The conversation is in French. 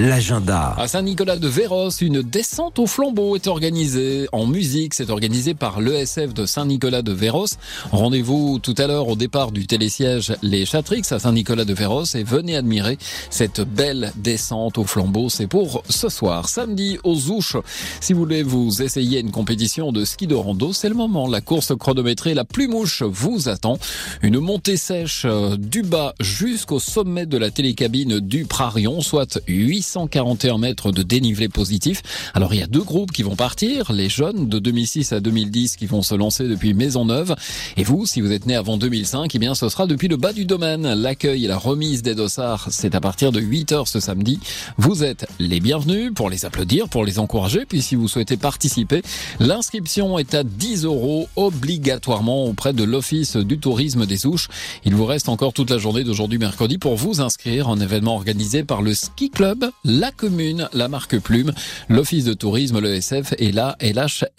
l'agenda. À Saint-Nicolas de Véros, une descente au flambeau est organisée en musique. C'est organisé par l'ESF de Saint-Nicolas de Véros. Rendez-vous tout à l'heure au départ du télésiège Les Chatrix à Saint-Nicolas de Véros et venez admirer cette belle descente au flambeau. C'est pour ce soir, samedi aux Ouches. Si vous voulez vous essayer une compétition de ski de rando, c'est le moment. La course chronométrée la plus mouche vous attend. Une montée sèche euh, du bas jusqu'au sommet de la télécabine du Prarion, soit 841 mètres de dénivelé positif. Alors il y a deux groupes qui vont partir, les jeunes de 2006 à 2010 qui vont se lancer depuis Maisonneuve. Et vous, si vous êtes né avant 2005, eh bien ce sera depuis le bas du domaine. L'accueil et la remise des dossards, c'est à partir de 8 heures ce samedi. Vous êtes les bienvenus pour les applaudir, pour les encourager. Puis si vous souhaitez participer, l'inscription est à 10 euros obligatoirement auprès de l'Office du tourisme des Ouches. Il vous reste encore toute la journée d'aujourd'hui mercredi pour vous inscrire en événement organisé par le Ski Club, la commune, la marque Plume, l'Office de tourisme, l'ESF et la LH